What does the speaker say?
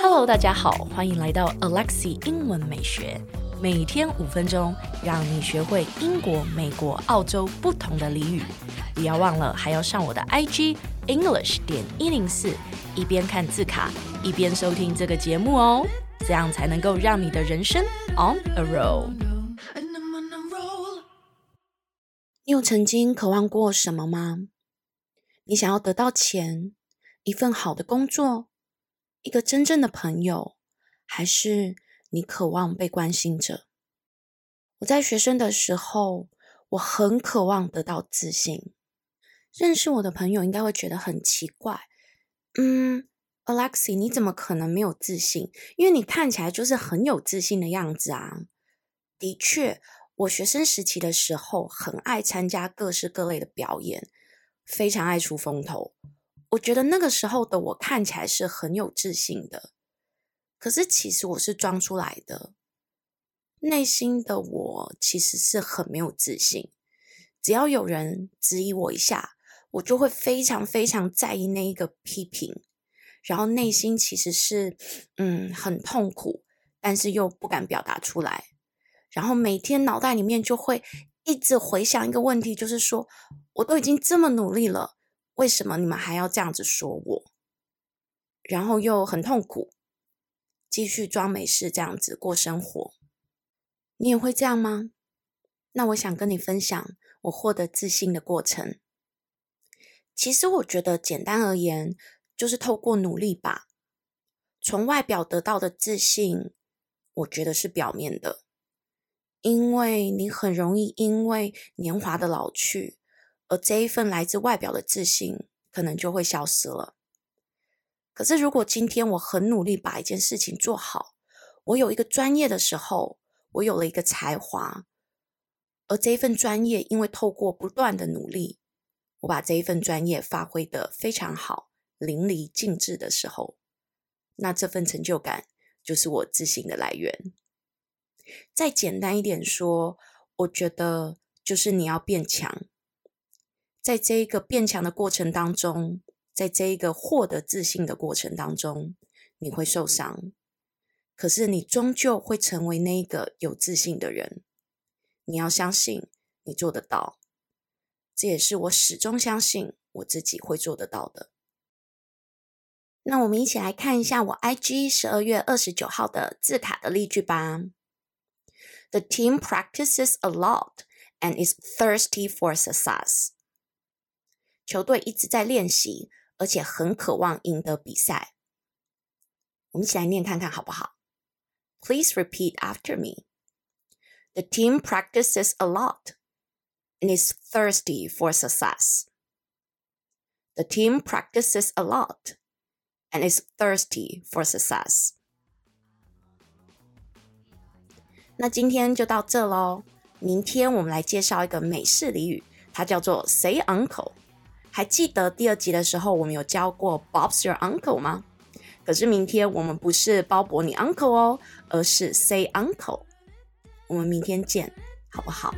Hello，大家好，欢迎来到 Alexi 英文美学，每天五分钟，让你学会英国、美国、澳洲不同的俚语。不要忘了，还要上我的 IG English 点一零四，一边看字卡，一边收听这个节目哦，这样才能够让你的人生 on a roll。你有曾经渴望过什么吗？你想要得到钱，一份好的工作，一个真正的朋友，还是你渴望被关心着？我在学生的时候，我很渴望得到自信。认识我的朋友应该会觉得很奇怪，嗯，Alexi，你怎么可能没有自信？因为你看起来就是很有自信的样子啊。的确。我学生时期的时候，很爱参加各式各类的表演，非常爱出风头。我觉得那个时候的我看起来是很有自信的，可是其实我是装出来的。内心的我其实是很没有自信。只要有人质疑我一下，我就会非常非常在意那一个批评，然后内心其实是嗯很痛苦，但是又不敢表达出来。然后每天脑袋里面就会一直回想一个问题，就是说，我都已经这么努力了，为什么你们还要这样子说我？然后又很痛苦，继续装没事这样子过生活。你也会这样吗？那我想跟你分享我获得自信的过程。其实我觉得简单而言，就是透过努力吧。从外表得到的自信，我觉得是表面的。因为你很容易因为年华的老去，而这一份来自外表的自信可能就会消失了。可是，如果今天我很努力把一件事情做好，我有一个专业的时候，我有了一个才华，而这一份专业因为透过不断的努力，我把这一份专业发挥得非常好，淋漓尽致的时候，那这份成就感就是我自信的来源。再简单一点说，我觉得就是你要变强，在这一个变强的过程当中，在这一个获得自信的过程当中，你会受伤，可是你终究会成为那一个有自信的人。你要相信你做得到，这也是我始终相信我自己会做得到的。那我们一起来看一下我 IG 十二月二十九号的字卡的例句吧。The team practices a lot and is thirsty for success. 球队一直在练习，而且很渴望赢得比赛。我们一起来念看看好不好？Please repeat after me. The team practices a lot and is thirsty for success. The team practices a lot and is thirsty for success. 那今天就到这喽。明天我们来介绍一个美式俚语，它叫做 “Say Uncle”。还记得第二集的时候，我们有教过 “Bob's your uncle” 吗？可是明天我们不是鲍勃你 uncle 哦，而是 “Say Uncle”。我们明天见，好不好？